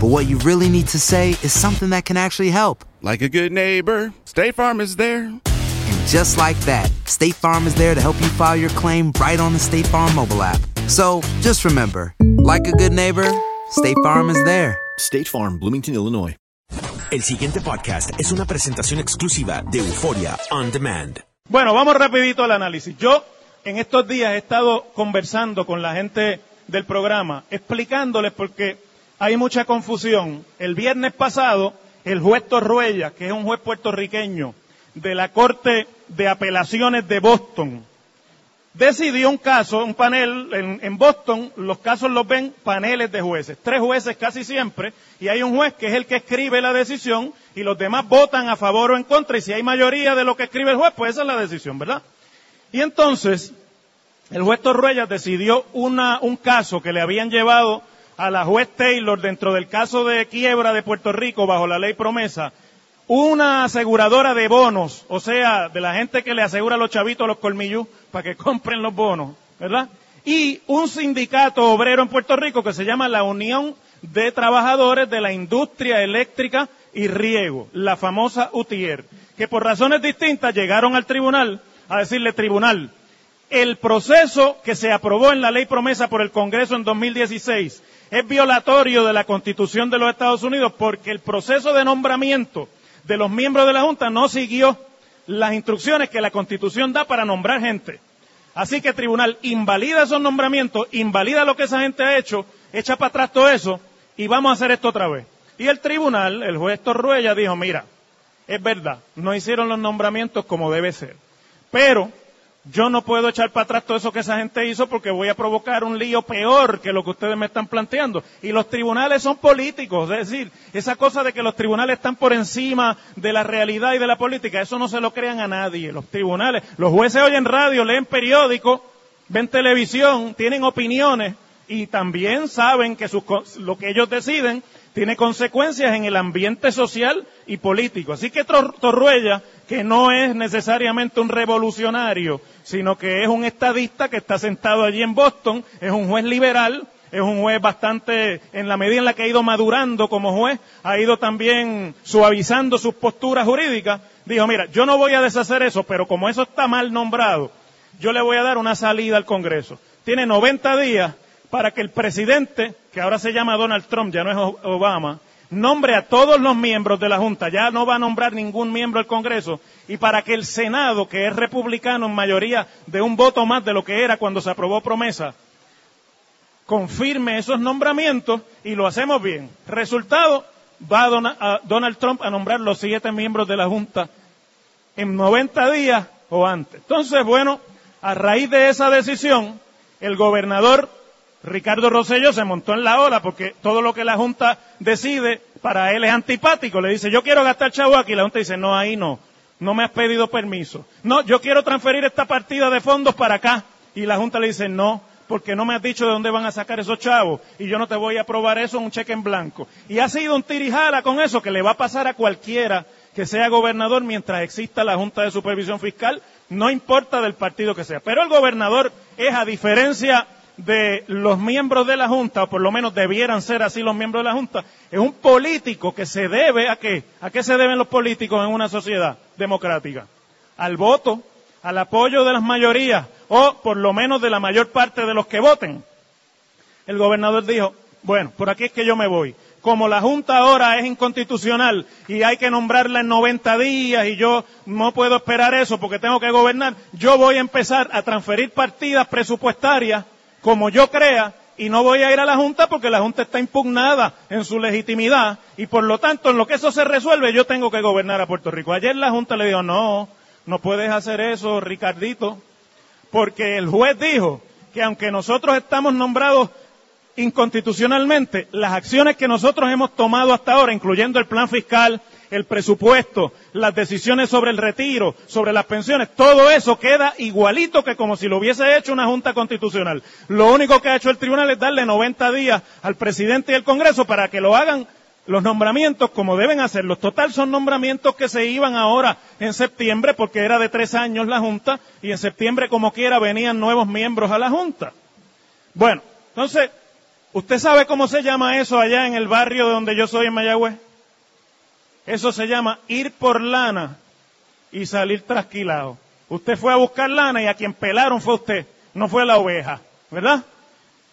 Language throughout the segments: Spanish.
but what you really need to say is something that can actually help. Like a good neighbor, State Farm is there. And just like that, State Farm is there to help you file your claim right on the State Farm mobile app. So just remember, like a good neighbor, State Farm is there. State Farm, Bloomington, Illinois. El siguiente podcast es una presentación exclusiva de Euforia On Demand. Bueno, vamos rapidito al análisis. Yo en estos días he estado conversando con la gente del programa, explicándoles porque hay mucha confusión. El viernes pasado, el juez Torruella, que es un juez puertorriqueño de la Corte de Apelaciones de Boston, decidió un caso, un panel en, Boston, los casos los ven paneles de jueces, tres jueces casi siempre, y hay un juez que es el que escribe la decisión y los demás votan a favor o en contra, y si hay mayoría de lo que escribe el juez, pues esa es la decisión, ¿verdad? Y entonces, el juez Torruella decidió una, un caso que le habían llevado a la juez Taylor dentro del caso de quiebra de Puerto Rico bajo la ley promesa, una aseguradora de bonos, o sea, de la gente que le asegura a los chavitos a los colmillú para que compren los bonos, ¿verdad? Y un sindicato obrero en Puerto Rico que se llama la Unión de Trabajadores de la Industria Eléctrica y Riego, la famosa UTIER, que por razones distintas llegaron al tribunal a decirle, tribunal, el proceso que se aprobó en la ley promesa por el Congreso en 2016 es violatorio de la Constitución de los Estados Unidos porque el proceso de nombramiento de los miembros de la Junta no siguió las instrucciones que la Constitución da para nombrar gente. Así que el tribunal invalida esos nombramientos, invalida lo que esa gente ha hecho, echa para atrás todo eso y vamos a hacer esto otra vez. Y el tribunal, el juez Torruella, dijo, mira, es verdad, no hicieron los nombramientos como debe ser. Pero yo no puedo echar para atrás todo eso que esa gente hizo porque voy a provocar un lío peor que lo que ustedes me están planteando. Y los tribunales son políticos, es decir, esa cosa de que los tribunales están por encima de la realidad y de la política, eso no se lo crean a nadie. Los tribunales, los jueces oyen radio, leen periódicos, ven televisión, tienen opiniones y también saben que sus, lo que ellos deciden tiene consecuencias en el ambiente social y político. Así que Torruella, que no es necesariamente un revolucionario, sino que es un estadista que está sentado allí en Boston, es un juez liberal, es un juez bastante, en la medida en la que ha ido madurando como juez, ha ido también suavizando sus posturas jurídicas, dijo, mira, yo no voy a deshacer eso, pero como eso está mal nombrado, yo le voy a dar una salida al Congreso. Tiene 90 días para que el presidente, que ahora se llama Donald Trump, ya no es Obama, nombre a todos los miembros de la Junta, ya no va a nombrar ningún miembro del Congreso, y para que el Senado, que es republicano en mayoría de un voto más de lo que era cuando se aprobó promesa, confirme esos nombramientos y lo hacemos bien. Resultado, va a Donald Trump a nombrar los siete miembros de la Junta en 90 días o antes. Entonces, bueno, a raíz de esa decisión, el gobernador Ricardo Rosello se montó en la ola porque todo lo que la Junta decide para él es antipático. Le dice, yo quiero gastar chavo aquí. La Junta dice, no, ahí no. No me has pedido permiso. No, yo quiero transferir esta partida de fondos para acá. Y la Junta le dice, no, porque no me has dicho de dónde van a sacar esos chavos y yo no te voy a aprobar eso en un cheque en blanco. Y ha sido un tirijala con eso que le va a pasar a cualquiera que sea gobernador mientras exista la Junta de Supervisión Fiscal, no importa del partido que sea. Pero el gobernador es, a diferencia de los miembros de la Junta, o por lo menos debieran ser así los miembros de la Junta, es un político que se debe a qué? ¿A qué se deben los políticos en una sociedad democrática? Al voto, al apoyo de las mayorías, o por lo menos de la mayor parte de los que voten. El gobernador dijo, bueno, por aquí es que yo me voy. Como la Junta ahora es inconstitucional y hay que nombrarla en 90 días y yo no puedo esperar eso porque tengo que gobernar, yo voy a empezar a transferir partidas presupuestarias como yo crea y no voy a ir a la Junta porque la Junta está impugnada en su legitimidad y por lo tanto en lo que eso se resuelve yo tengo que gobernar a Puerto Rico. Ayer la Junta le dijo, no, no puedes hacer eso, Ricardito, porque el juez dijo que aunque nosotros estamos nombrados inconstitucionalmente, las acciones que nosotros hemos tomado hasta ahora, incluyendo el plan fiscal, el presupuesto, las decisiones sobre el retiro, sobre las pensiones, todo eso queda igualito que como si lo hubiese hecho una Junta Constitucional. Lo único que ha hecho el tribunal es darle 90 días al presidente y al Congreso para que lo hagan los nombramientos como deben hacerlos. Total son nombramientos que se iban ahora en septiembre porque era de tres años la Junta y en septiembre como quiera venían nuevos miembros a la Junta. Bueno, entonces, ¿usted sabe cómo se llama eso allá en el barrio de donde yo soy en Mayagüez? Eso se llama ir por lana y salir trasquilado. Usted fue a buscar lana y a quien pelaron fue usted, no fue la oveja, ¿verdad?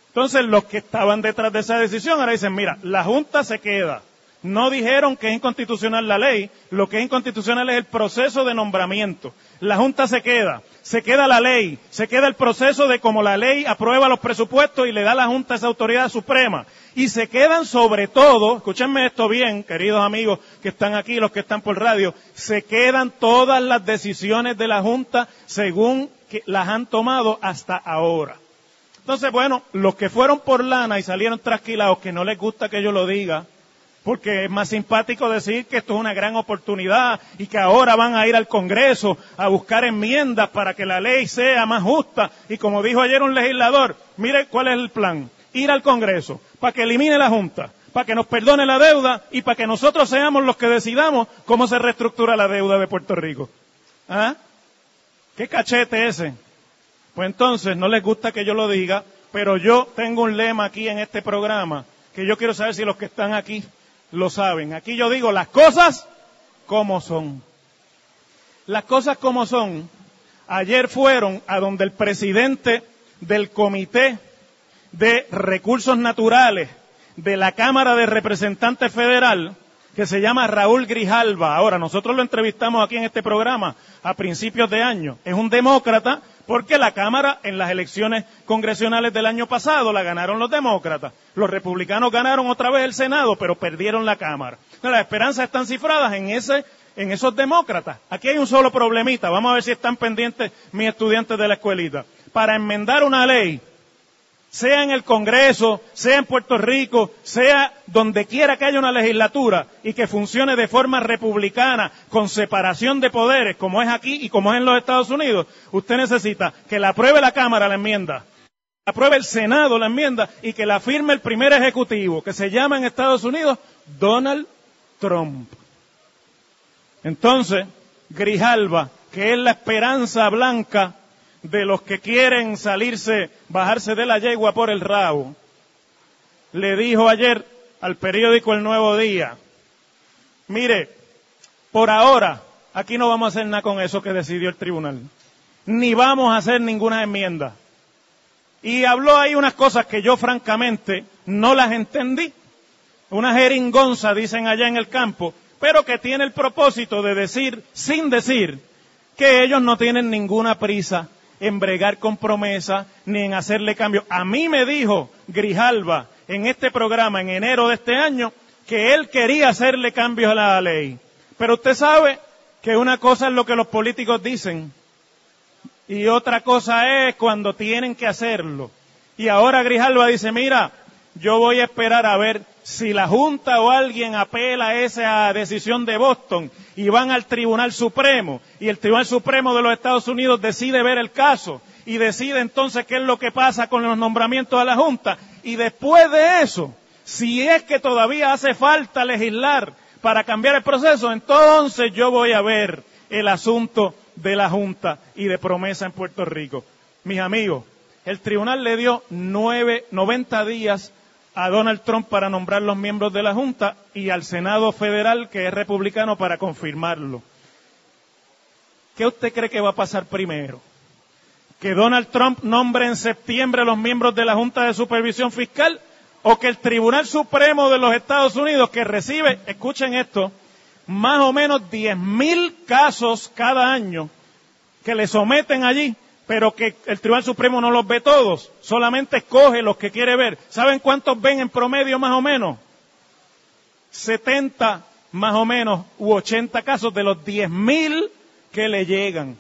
Entonces los que estaban detrás de esa decisión ahora dicen, mira, la Junta se queda. No dijeron que es inconstitucional la ley, lo que es inconstitucional es el proceso de nombramiento. La Junta se queda, se queda la ley, se queda el proceso de cómo la ley aprueba los presupuestos y le da a la Junta esa autoridad suprema. Y se quedan sobre todo, escúchenme esto bien, queridos amigos que están aquí, los que están por radio, se quedan todas las decisiones de la Junta según las han tomado hasta ahora. Entonces, bueno, los que fueron por lana y salieron trasquilados, que no les gusta que yo lo diga, porque es más simpático decir que esto es una gran oportunidad y que ahora van a ir al Congreso a buscar enmiendas para que la ley sea más justa. Y como dijo ayer un legislador, mire cuál es el plan. Ir al Congreso para que elimine la Junta, para que nos perdone la deuda y para que nosotros seamos los que decidamos cómo se reestructura la deuda de Puerto Rico. ¿Ah? ¿Qué cachete ese? Pues entonces no les gusta que yo lo diga, pero yo tengo un lema aquí en este programa que yo quiero saber si los que están aquí lo saben. Aquí yo digo las cosas como son. Las cosas como son. Ayer fueron a donde el presidente del Comité de Recursos Naturales de la Cámara de Representantes Federal, que se llama Raúl Grijalva. Ahora, nosotros lo entrevistamos aquí en este programa a principios de año. Es un demócrata porque la Cámara en las elecciones congresionales del año pasado la ganaron los demócratas. Los republicanos ganaron otra vez el Senado, pero perdieron la Cámara. Las esperanzas están cifradas en ese en esos demócratas. Aquí hay un solo problemita. Vamos a ver si están pendientes mis estudiantes de la escuelita. Para enmendar una ley sea en el Congreso, sea en Puerto Rico, sea donde quiera que haya una legislatura y que funcione de forma republicana, con separación de poderes, como es aquí y como es en los Estados Unidos, usted necesita que la apruebe la Cámara la enmienda, apruebe el Senado la enmienda y que la firme el primer ejecutivo, que se llama en Estados Unidos Donald Trump. Entonces, Grijalva, que es la esperanza blanca de los que quieren salirse, bajarse de la yegua por el rabo, le dijo ayer al periódico El Nuevo Día, mire, por ahora aquí no vamos a hacer nada con eso que decidió el tribunal, ni vamos a hacer ninguna enmienda. Y habló ahí unas cosas que yo francamente no las entendí. Una jeringonza, dicen allá en el campo, pero que tiene el propósito de decir, sin decir, que ellos no tienen ninguna prisa en bregar con promesa ni en hacerle cambio. A mí me dijo Grijalva en este programa en enero de este año que él quería hacerle cambios a la ley. Pero usted sabe que una cosa es lo que los políticos dicen y otra cosa es cuando tienen que hacerlo. Y ahora Grijalva dice, mira, yo voy a esperar a ver si la Junta o alguien apela a esa decisión de Boston y van al Tribunal Supremo y el Tribunal Supremo de los Estados Unidos decide ver el caso y decide entonces qué es lo que pasa con los nombramientos a la Junta. Y después de eso, si es que todavía hace falta legislar para cambiar el proceso, entonces yo voy a ver el asunto de la Junta y de promesa en Puerto Rico. Mis amigos, el tribunal le dio nueve, 90 días a Donald Trump para nombrar los miembros de la Junta y al Senado Federal, que es republicano, para confirmarlo. ¿Qué usted cree que va a pasar primero? ¿Que Donald Trump nombre en septiembre los miembros de la Junta de Supervisión Fiscal? ¿O que el Tribunal Supremo de los Estados Unidos, que recibe, escuchen esto, más o menos 10.000 casos cada año que le someten allí, pero que el Tribunal Supremo no los ve todos, solamente escoge los que quiere ver. ¿Saben cuántos ven en promedio más o menos? 70 más o menos u 80 casos de los 10.000 que le llegan.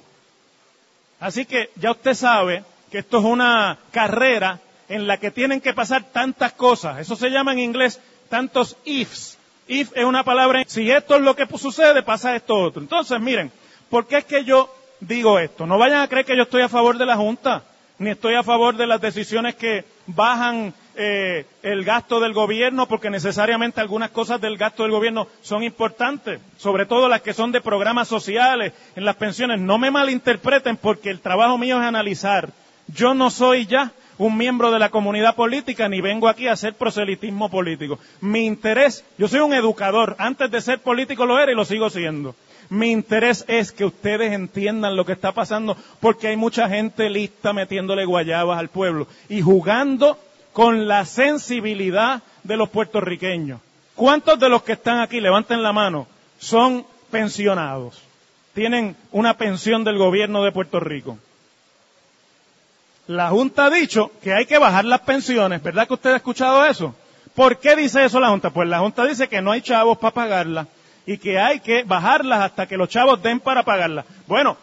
Así que ya usted sabe que esto es una carrera en la que tienen que pasar tantas cosas. Eso se llama en inglés tantos ifs. If es una palabra, si esto es lo que sucede, pasa esto otro. Entonces, miren, ¿por qué es que yo digo esto? No vayan a creer que yo estoy a favor de la Junta, ni estoy a favor de las decisiones que bajan eh, el gasto del gobierno, porque necesariamente algunas cosas del gasto del gobierno son importantes, sobre todo las que son de programas sociales, en las pensiones. No me malinterpreten porque el trabajo mío es analizar. Yo no soy ya un miembro de la comunidad política ni vengo aquí a hacer proselitismo político. Mi interés, yo soy un educador, antes de ser político lo era y lo sigo siendo. Mi interés es que ustedes entiendan lo que está pasando porque hay mucha gente lista metiéndole guayabas al pueblo y jugando con la sensibilidad de los puertorriqueños. ¿Cuántos de los que están aquí, levanten la mano, son pensionados? Tienen una pensión del gobierno de Puerto Rico. La Junta ha dicho que hay que bajar las pensiones, ¿verdad que usted ha escuchado eso? ¿Por qué dice eso la Junta? Pues la Junta dice que no hay chavos para pagarlas y que hay que bajarlas hasta que los chavos den para pagarlas. Bueno,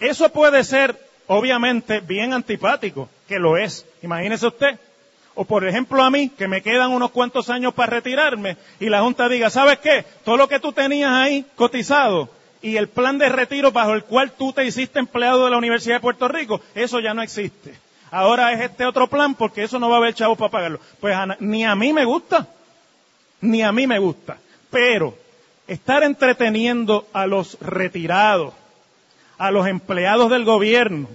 eso puede ser obviamente bien antipático, que lo es. Imagínese usted, o por ejemplo a mí, que me quedan unos cuantos años para retirarme y la Junta diga, ¿sabes qué? Todo lo que tú tenías ahí cotizado y el plan de retiro bajo el cual tú te hiciste empleado de la Universidad de Puerto Rico, eso ya no existe. Ahora es este otro plan porque eso no va a haber chavos para pagarlo. Pues ni a mí me gusta, ni a mí me gusta. Pero estar entreteniendo a los retirados, a los empleados del gobierno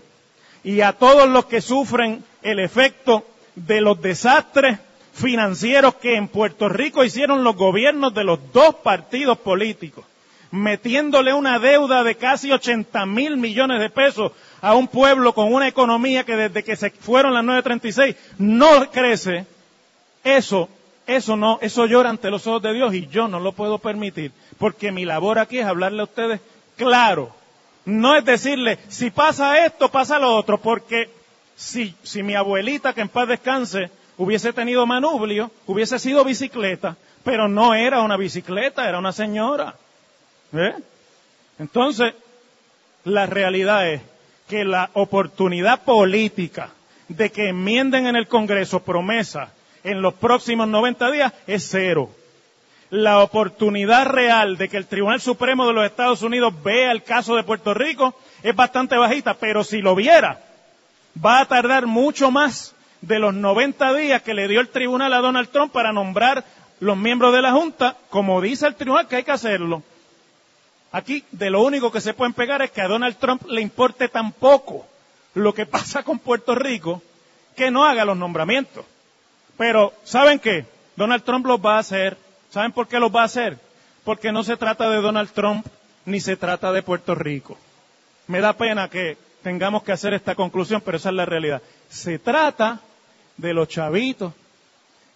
y a todos los que sufren el efecto de los desastres financieros que en Puerto Rico hicieron los gobiernos de los dos partidos políticos, metiéndole una deuda de casi 80 mil millones de pesos a un pueblo con una economía que desde que se fueron las 936 no crece, eso, eso no, eso llora ante los ojos de Dios y yo no lo puedo permitir, porque mi labor aquí es hablarle a ustedes claro. No es decirle, si pasa esto, pasa lo otro, porque si, si mi abuelita, que en paz descanse, hubiese tenido manubrio, hubiese sido bicicleta, pero no era una bicicleta, era una señora. ¿Eh? Entonces, la realidad es que la oportunidad política de que enmienden en el Congreso promesa en los próximos 90 días es cero. La oportunidad real de que el Tribunal Supremo de los Estados Unidos vea el caso de Puerto Rico es bastante bajita, pero si lo viera, va a tardar mucho más de los 90 días que le dio el tribunal a Donald Trump para nombrar los miembros de la Junta, como dice el tribunal que hay que hacerlo. Aquí de lo único que se pueden pegar es que a Donald Trump le importe tan poco lo que pasa con Puerto Rico que no haga los nombramientos. Pero, ¿saben qué? Donald Trump los va a hacer. ¿Saben por qué los va a hacer? Porque no se trata de Donald Trump ni se trata de Puerto Rico. Me da pena que tengamos que hacer esta conclusión, pero esa es la realidad. Se trata de los chavitos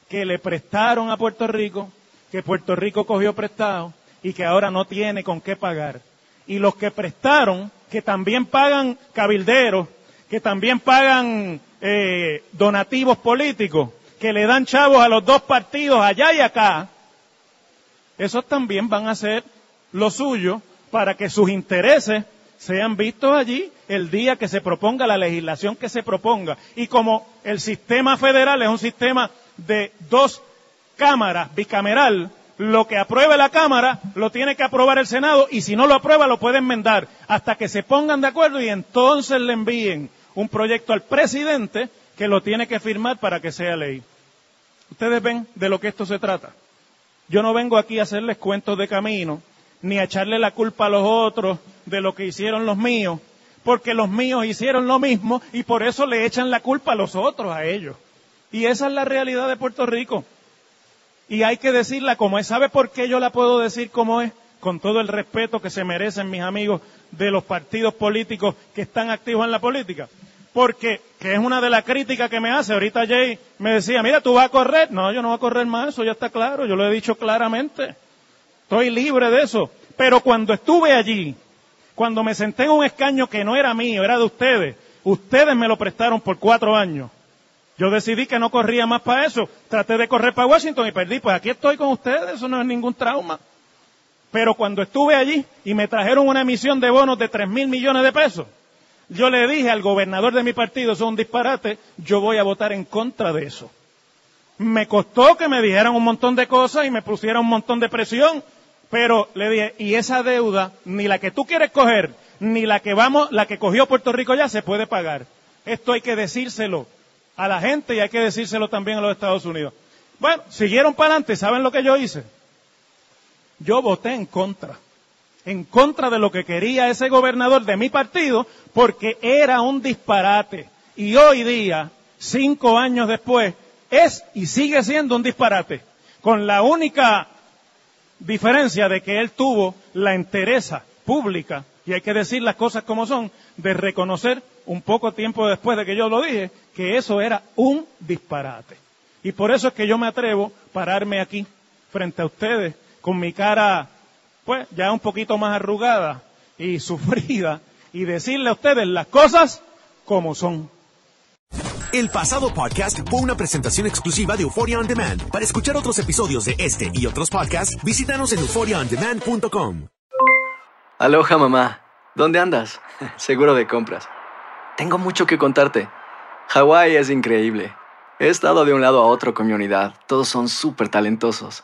que le prestaron a Puerto Rico, que Puerto Rico cogió prestado y que ahora no tiene con qué pagar. Y los que prestaron, que también pagan cabilderos, que también pagan eh, donativos políticos, que le dan chavos a los dos partidos allá y acá, esos también van a hacer lo suyo para que sus intereses sean vistos allí el día que se proponga la legislación que se proponga. Y como el sistema federal es un sistema de dos cámaras, bicameral, lo que apruebe la Cámara lo tiene que aprobar el Senado y si no lo aprueba lo puede enmendar hasta que se pongan de acuerdo y entonces le envíen un proyecto al presidente que lo tiene que firmar para que sea ley. Ustedes ven de lo que esto se trata. Yo no vengo aquí a hacerles cuentos de camino, ni a echarle la culpa a los otros de lo que hicieron los míos, porque los míos hicieron lo mismo y por eso le echan la culpa a los otros, a ellos. Y esa es la realidad de Puerto Rico. Y hay que decirla como es. ¿Sabe por qué yo la puedo decir como es? Con todo el respeto que se merecen mis amigos de los partidos políticos que están activos en la política. Porque, que es una de las críticas que me hace, ahorita Jay me decía, mira, tú vas a correr. No, yo no voy a correr más, eso ya está claro, yo lo he dicho claramente. Estoy libre de eso. Pero cuando estuve allí, cuando me senté en un escaño que no era mío, era de ustedes, ustedes me lo prestaron por cuatro años. Yo decidí que no corría más para eso. Traté de correr para Washington y perdí. Pues aquí estoy con ustedes, eso no es ningún trauma. Pero cuando estuve allí y me trajeron una emisión de bonos de tres mil millones de pesos, yo le dije al gobernador de mi partido, eso es un disparate, yo voy a votar en contra de eso. Me costó que me dijeran un montón de cosas y me pusieran un montón de presión, pero le dije, y esa deuda, ni la que tú quieres coger, ni la que vamos, la que cogió Puerto Rico ya se puede pagar. Esto hay que decírselo a la gente y hay que decírselo también a los Estados Unidos. Bueno, siguieron para adelante, ¿saben lo que yo hice? Yo voté en contra, en contra de lo que quería ese gobernador de mi partido, porque era un disparate. Y hoy día, cinco años después, es y sigue siendo un disparate, con la única diferencia de que él tuvo la entereza pública, y hay que decir las cosas como son, de reconocer un poco tiempo después de que yo lo dije, que eso era un disparate. Y por eso es que yo me atrevo a pararme aquí frente a ustedes con mi cara, pues, ya un poquito más arrugada y sufrida y decirle a ustedes las cosas como son. El pasado podcast fue una presentación exclusiva de Euphoria On Demand. Para escuchar otros episodios de este y otros podcasts, visítanos en euphoriaondemand.com. Aloha mamá, ¿dónde andas? Seguro de compras. Tengo mucho que contarte. Hawái es increíble. He estado de un lado a otro con mi unidad. Todos son súper talentosos.